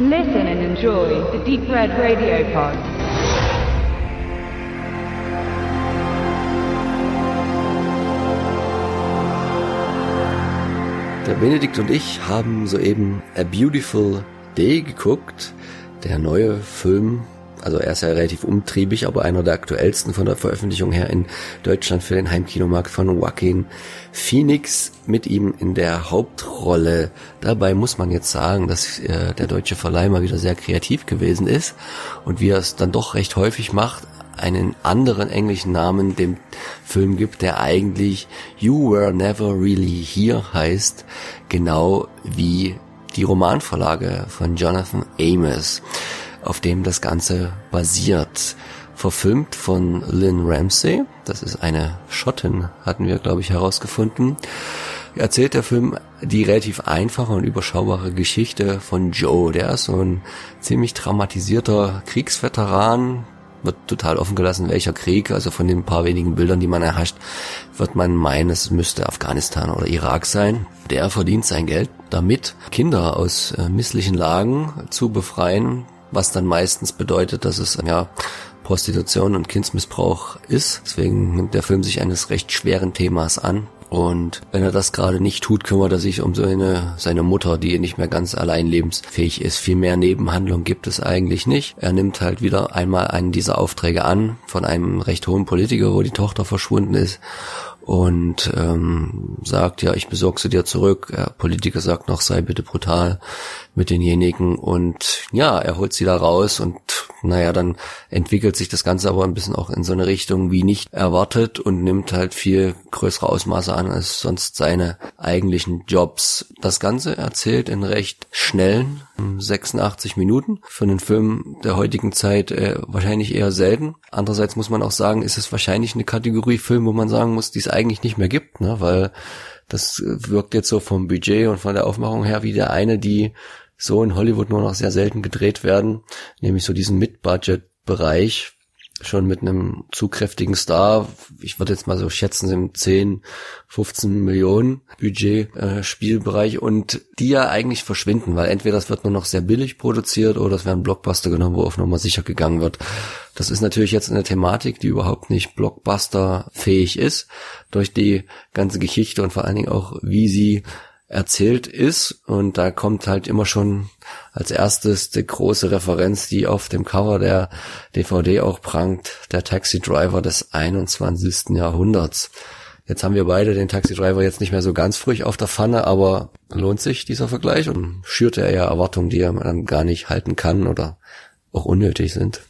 Listen and enjoy the Deep Red Radio Pod. Der Benedikt und ich haben soeben A Beautiful Day geguckt. Der neue Film, also er ist ja relativ umtriebig, aber einer der aktuellsten von der Veröffentlichung her in Deutschland für den Heimkinomarkt von Joaquin Phoenix mit ihm in der Hauptrolle. Dabei muss man jetzt sagen, dass äh, der deutsche Verleih mal wieder sehr kreativ gewesen ist und wie er es dann doch recht häufig macht, einen anderen englischen Namen dem Film gibt, der eigentlich You Were Never Really Here heißt, genau wie die Romanvorlage von Jonathan Amos, auf dem das Ganze basiert. Verfilmt von Lynn Ramsey, das ist eine Schottin, hatten wir, glaube ich, herausgefunden. Erzählt der Film die relativ einfache und überschaubare Geschichte von Joe. Der ist so ein ziemlich traumatisierter Kriegsveteran, wird total offen gelassen, welcher Krieg, also von den paar wenigen Bildern, die man erhascht, wird man meinen, es müsste Afghanistan oder Irak sein. Der verdient sein Geld damit, Kinder aus äh, misslichen Lagen zu befreien, was dann meistens bedeutet, dass es ja Prostitution und Kindsmissbrauch ist. Deswegen nimmt der Film sich eines recht schweren Themas an. Und wenn er das gerade nicht tut, kümmert er sich um seine, seine Mutter, die nicht mehr ganz allein lebensfähig ist. Viel mehr Nebenhandlung gibt es eigentlich nicht. Er nimmt halt wieder einmal einen dieser Aufträge an von einem recht hohen Politiker, wo die Tochter verschwunden ist und ähm, sagt, ja, ich besorge sie dir zurück. Der Politiker sagt noch, sei bitte brutal mit denjenigen und ja, er holt sie da raus und naja, dann entwickelt sich das Ganze aber ein bisschen auch in so eine Richtung wie nicht erwartet und nimmt halt viel größere Ausmaße an als sonst seine eigentlichen Jobs. Das Ganze erzählt in recht schnellen 86 Minuten. Für einen Film der heutigen Zeit äh, wahrscheinlich eher selten. Andererseits muss man auch sagen, ist es wahrscheinlich eine Kategorie Film, wo man sagen muss, die es eigentlich nicht mehr gibt, ne? weil das wirkt jetzt so vom Budget und von der Aufmachung her wie der eine, die so in Hollywood nur noch sehr selten gedreht werden, nämlich so diesen Mid-Budget-Bereich, schon mit einem zu kräftigen Star, ich würde jetzt mal so schätzen, im 10, 15 Millionen Budget äh, Spielbereich und die ja eigentlich verschwinden, weil entweder das wird nur noch sehr billig produziert oder es werden Blockbuster genommen, wo auf Nummer sicher gegangen wird. Das ist natürlich jetzt eine Thematik, die überhaupt nicht Blockbuster fähig ist, durch die ganze Geschichte und vor allen Dingen auch, wie sie erzählt ist. Und da kommt halt immer schon als erstes die große Referenz, die auf dem Cover der DVD auch prangt, der Taxi Driver des 21. Jahrhunderts. Jetzt haben wir beide den Taxi Driver jetzt nicht mehr so ganz früh auf der Pfanne, aber lohnt sich dieser Vergleich und schürt er ja Erwartungen, die er dann gar nicht halten kann oder auch unnötig sind.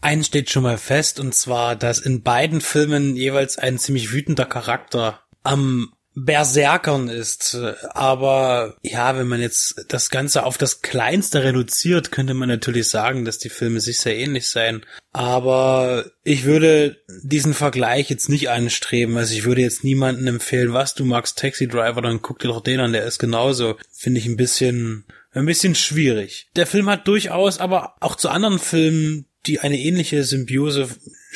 Eins steht schon mal fest, und zwar, dass in beiden Filmen jeweils ein ziemlich wütender Charakter am Berserkern ist. Aber ja, wenn man jetzt das Ganze auf das Kleinste reduziert, könnte man natürlich sagen, dass die Filme sich sehr ähnlich seien. Aber ich würde diesen Vergleich jetzt nicht anstreben. Also ich würde jetzt niemanden empfehlen, was du magst Taxi Driver, dann guck dir doch den an, der ist genauso. Finde ich ein bisschen, ein bisschen schwierig. Der Film hat durchaus aber auch zu anderen Filmen die eine ähnliche Symbiose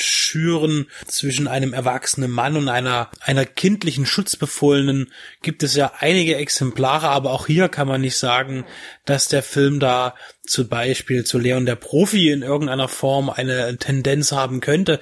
schüren zwischen einem erwachsenen Mann und einer, einer kindlichen Schutzbefohlenen gibt es ja einige Exemplare, aber auch hier kann man nicht sagen, dass der Film da zum Beispiel zu Leon der Profi in irgendeiner Form eine Tendenz haben könnte.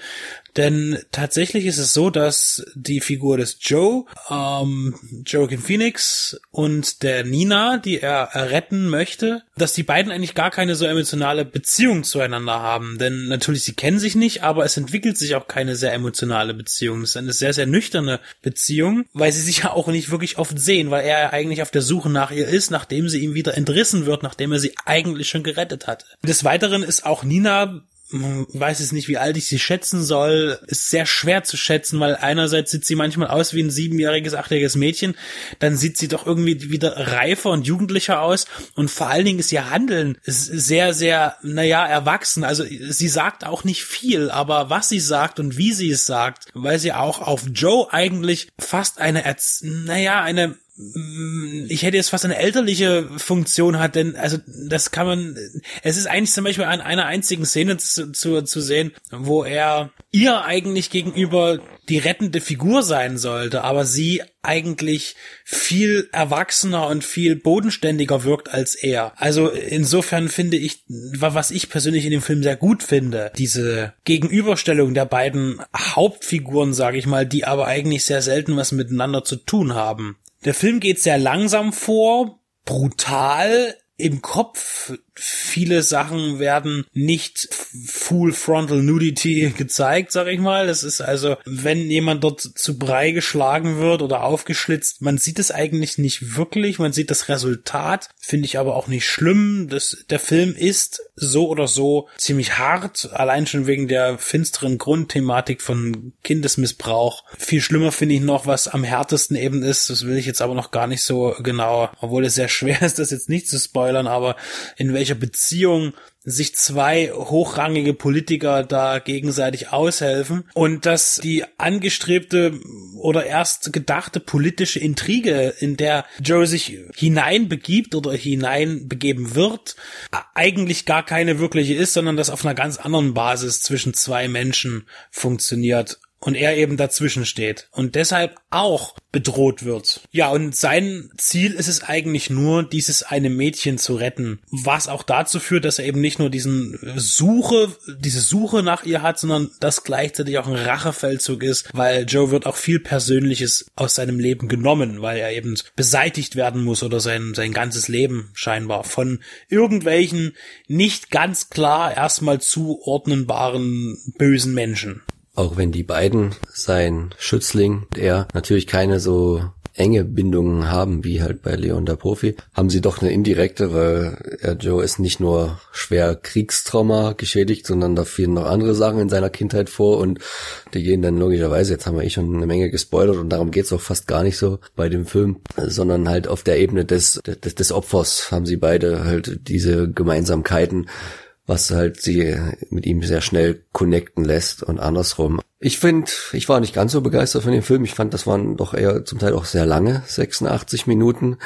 Denn tatsächlich ist es so, dass die Figur des Joe, ähm, Joaquin Phoenix und der Nina, die er retten möchte, dass die beiden eigentlich gar keine so emotionale Beziehung zueinander haben. Denn natürlich, sie kennen sich nicht, aber es entwickelt sich auch keine sehr emotionale Beziehung. Es ist eine sehr, sehr nüchterne Beziehung, weil sie sich ja auch nicht wirklich oft sehen, weil er eigentlich auf der Suche nach ihr ist, nachdem sie ihm wieder entrissen wird, nachdem er sie eigentlich schon gerettet hatte. Des Weiteren ist auch Nina weiß es nicht, wie alt ich sie schätzen soll, ist sehr schwer zu schätzen, weil einerseits sieht sie manchmal aus wie ein siebenjähriges, achtjähriges Mädchen, dann sieht sie doch irgendwie wieder reifer und jugendlicher aus und vor allen Dingen ist ihr Handeln sehr, sehr, naja, erwachsen. Also sie sagt auch nicht viel, aber was sie sagt und wie sie es sagt, weil sie auch auf Joe eigentlich fast eine, naja, eine ich hätte jetzt fast eine elterliche Funktion hat, denn also das kann man, es ist eigentlich zum Beispiel an einer einzigen Szene zu, zu, zu sehen, wo er ihr eigentlich gegenüber die rettende Figur sein sollte, aber sie eigentlich viel erwachsener und viel bodenständiger wirkt als er. Also insofern finde ich, was ich persönlich in dem Film sehr gut finde, diese Gegenüberstellung der beiden Hauptfiguren, sage ich mal, die aber eigentlich sehr selten was miteinander zu tun haben. Der Film geht sehr langsam vor, brutal, im Kopf. Viele Sachen werden nicht full frontal nudity gezeigt, sag ich mal. Das ist also, wenn jemand dort zu Brei geschlagen wird oder aufgeschlitzt, man sieht es eigentlich nicht wirklich. Man sieht das Resultat, finde ich aber auch nicht schlimm. Das, der Film ist so oder so ziemlich hart, allein schon wegen der finsteren Grundthematik von Kindesmissbrauch. Viel schlimmer finde ich noch, was am härtesten eben ist. Das will ich jetzt aber noch gar nicht so genau, obwohl es sehr schwer ist, das jetzt nicht zu spoilern aber in welcher Beziehung sich zwei hochrangige Politiker da gegenseitig aushelfen und dass die angestrebte oder erst gedachte politische Intrige, in der Joe sich hineinbegibt oder hineinbegeben wird, eigentlich gar keine wirkliche ist, sondern das auf einer ganz anderen Basis zwischen zwei Menschen funktioniert und er eben dazwischen steht und deshalb auch bedroht wird. Ja, und sein Ziel ist es eigentlich nur, dieses eine Mädchen zu retten, was auch dazu führt, dass er eben nicht nur diesen Suche, diese Suche nach ihr hat, sondern das gleichzeitig auch ein Rachefeldzug ist, weil Joe wird auch viel Persönliches aus seinem Leben genommen, weil er eben beseitigt werden muss oder sein, sein ganzes Leben scheinbar von irgendwelchen nicht ganz klar erstmal zuordnenbaren bösen Menschen auch wenn die beiden, sein Schützling und er, natürlich keine so enge Bindungen haben, wie halt bei Leon der Profi, haben sie doch eine indirekte, weil Joe ist nicht nur schwer Kriegstrauma geschädigt, sondern da fielen noch andere Sachen in seiner Kindheit vor und die gehen dann logischerweise, jetzt haben wir eh schon eine Menge gespoilert und darum geht's auch fast gar nicht so bei dem Film, sondern halt auf der Ebene des, des, des Opfers haben sie beide halt diese Gemeinsamkeiten was halt sie mit ihm sehr schnell connecten lässt und andersrum. Ich finde, ich war nicht ganz so begeistert von dem Film. Ich fand, das waren doch eher zum Teil auch sehr lange, 86 Minuten.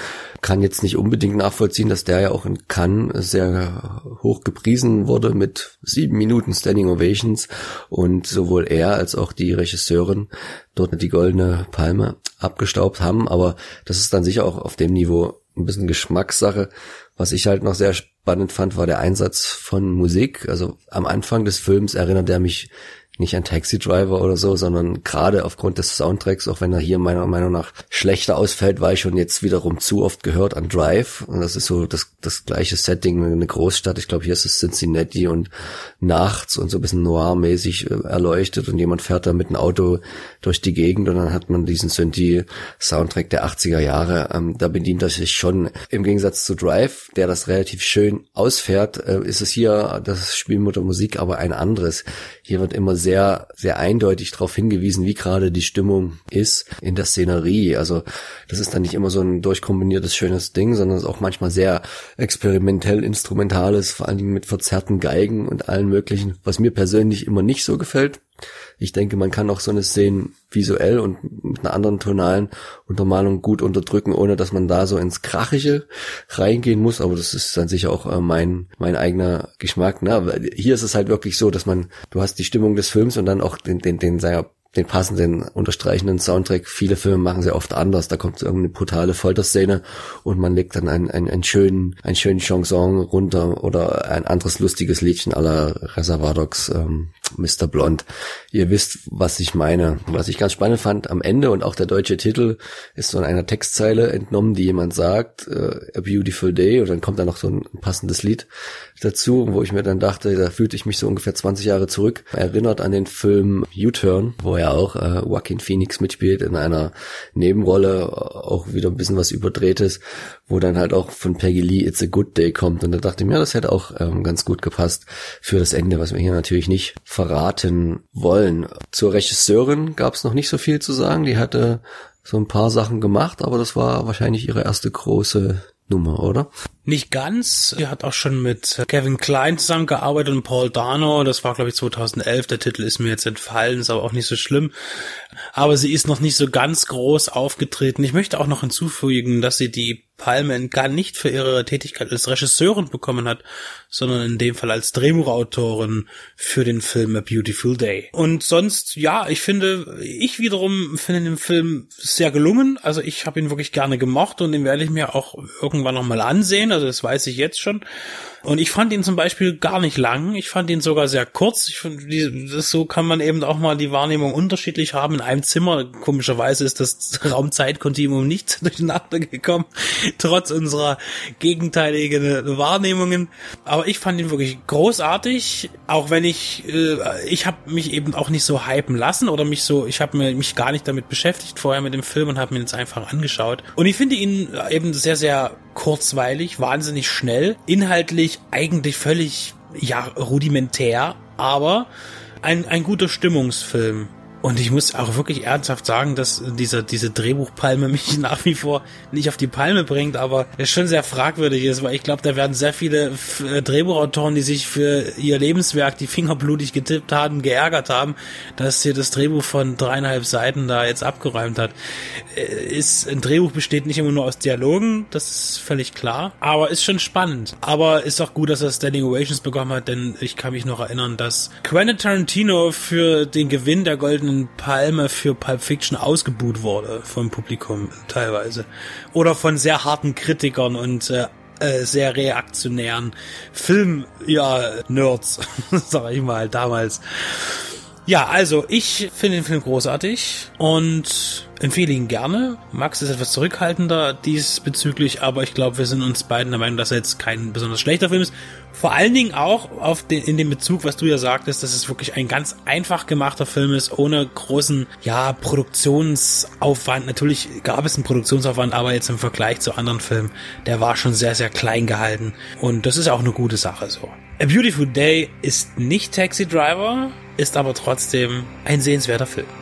Kann jetzt nicht unbedingt nachvollziehen, dass der ja auch in Cannes sehr hoch gepriesen wurde mit sieben Minuten Standing Ovations und sowohl er als auch die Regisseurin dort die goldene Palme abgestaubt haben. Aber das ist dann sicher auch auf dem Niveau ein bisschen Geschmackssache. Was ich halt noch sehr spannend fand, war der Einsatz von Musik. Also am Anfang des Films erinnert er mich nicht ein Taxi Driver oder so, sondern gerade aufgrund des Soundtracks, auch wenn er hier meiner Meinung nach schlechter ausfällt, war ich schon jetzt wiederum zu oft gehört an Drive. Und das ist so das, das gleiche Setting, eine Großstadt. Ich glaube, hier ist es Cincinnati und nachts und so ein bisschen noir-mäßig äh, erleuchtet und jemand fährt da mit einem Auto durch die Gegend und dann hat man diesen Synthi-Soundtrack der 80er Jahre. Ähm, da bedient er sich schon im Gegensatz zu Drive, der das relativ schön ausfährt, äh, ist es hier das Spielmuttermusik aber ein anderes. Hier wird immer sehr, sehr eindeutig darauf hingewiesen, wie gerade die Stimmung ist in der Szenerie. Also das ist dann nicht immer so ein durchkombiniertes schönes Ding, sondern es ist auch manchmal sehr experimentell instrumentales, vor allen Dingen mit verzerrten Geigen und allen möglichen, was mir persönlich immer nicht so gefällt. Ich denke, man kann auch so eine Szene visuell und mit einer anderen tonalen Untermalung gut unterdrücken, ohne dass man da so ins Krachige reingehen muss. Aber das ist dann sicher auch äh, mein, mein eigener Geschmack. Ne? Hier ist es halt wirklich so, dass man, du hast die Stimmung des Films und dann auch den, den, den, den den passenden, unterstreichenden Soundtrack. Viele Filme machen sie oft anders. Da kommt irgendeine brutale Folterszene und man legt dann einen, einen, einen schönen, einen schönen Chanson runter oder ein anderes lustiges Liedchen aller Reservoir Dogs, ähm, Mr. Blond. Ihr wisst, was ich meine. Was ich ganz spannend fand am Ende und auch der deutsche Titel ist so in einer Textzeile entnommen, die jemand sagt, äh, A Beautiful Day und dann kommt da noch so ein passendes Lied dazu, wo ich mir dann dachte, da fühlte ich mich so ungefähr 20 Jahre zurück. Erinnert an den Film U-Turn, wo auch äh, Joaquin Phoenix mitspielt in einer Nebenrolle, auch wieder ein bisschen was überdrehtes, wo dann halt auch von Peggy Lee It's a Good Day kommt. Und da dachte ich mir, ja, das hätte auch ähm, ganz gut gepasst für das Ende, was wir hier natürlich nicht verraten wollen. Zur Regisseurin gab es noch nicht so viel zu sagen. Die hatte so ein paar Sachen gemacht, aber das war wahrscheinlich ihre erste große Nummer, oder? Nicht ganz. Sie hat auch schon mit Kevin Klein zusammengearbeitet und Paul Dano. Das war, glaube ich, 2011. Der Titel ist mir jetzt entfallen, ist aber auch nicht so schlimm. Aber sie ist noch nicht so ganz groß aufgetreten. Ich möchte auch noch hinzufügen, dass sie die Palme gar nicht für ihre Tätigkeit als Regisseurin bekommen hat, sondern in dem Fall als Drehbuchautorin für den Film A Beautiful Day. Und sonst, ja, ich finde, ich wiederum finde den Film sehr gelungen. Also ich habe ihn wirklich gerne gemocht und den werde ich mir auch irgendwann nochmal ansehen. Also das weiß ich jetzt schon. Und ich fand ihn zum Beispiel gar nicht lang. Ich fand ihn sogar sehr kurz. Ich finde, so kann man eben auch mal die Wahrnehmung unterschiedlich haben. In einem Zimmer, komischerweise, ist das Raumzeitkontinuum nicht durcheinander gekommen, trotz unserer gegenteiligen Wahrnehmungen. Aber ich fand ihn wirklich großartig, auch wenn ich, äh, ich habe mich eben auch nicht so hypen lassen oder mich so, ich habe mich gar nicht damit beschäftigt vorher mit dem Film und habe mir jetzt einfach angeschaut. Und ich finde ihn eben sehr, sehr kurzweilig, wahnsinnig schnell, inhaltlich eigentlich völlig ja rudimentär, aber ein, ein guter Stimmungsfilm. Und ich muss auch wirklich ernsthaft sagen, dass diese, diese Drehbuchpalme mich nach wie vor nicht auf die Palme bringt, aber es schon sehr fragwürdig ist, weil ich glaube, da werden sehr viele äh, Drehbuchautoren, die sich für ihr Lebenswerk die Finger blutig getippt haben, geärgert haben, dass hier das Drehbuch von dreieinhalb Seiten da jetzt abgeräumt hat. Äh, ist, ein Drehbuch besteht nicht immer nur aus Dialogen, das ist völlig klar, aber ist schon spannend. Aber ist auch gut, dass er Standing Ovations bekommen hat, denn ich kann mich noch erinnern, dass Quentin Tarantino für den Gewinn der goldenen Goldenen Palme für Pulp Fiction ausgebuht wurde vom Publikum teilweise. Oder von sehr harten Kritikern und äh, äh sehr reaktionären Film, ja, Nerds, sag ich mal, damals. Ja, also ich finde den Film großartig und empfehle ihn gerne. Max ist etwas zurückhaltender diesbezüglich, aber ich glaube, wir sind uns beiden der Meinung, dass er jetzt kein besonders schlechter Film ist. Vor allen Dingen auch auf den, in dem Bezug, was du ja sagtest, dass es wirklich ein ganz einfach gemachter Film ist, ohne großen, ja, Produktionsaufwand. Natürlich gab es einen Produktionsaufwand, aber jetzt im Vergleich zu anderen Filmen, der war schon sehr, sehr klein gehalten. Und das ist auch eine gute Sache so. A Beautiful Day ist nicht Taxi Driver, ist aber trotzdem ein sehenswerter Film.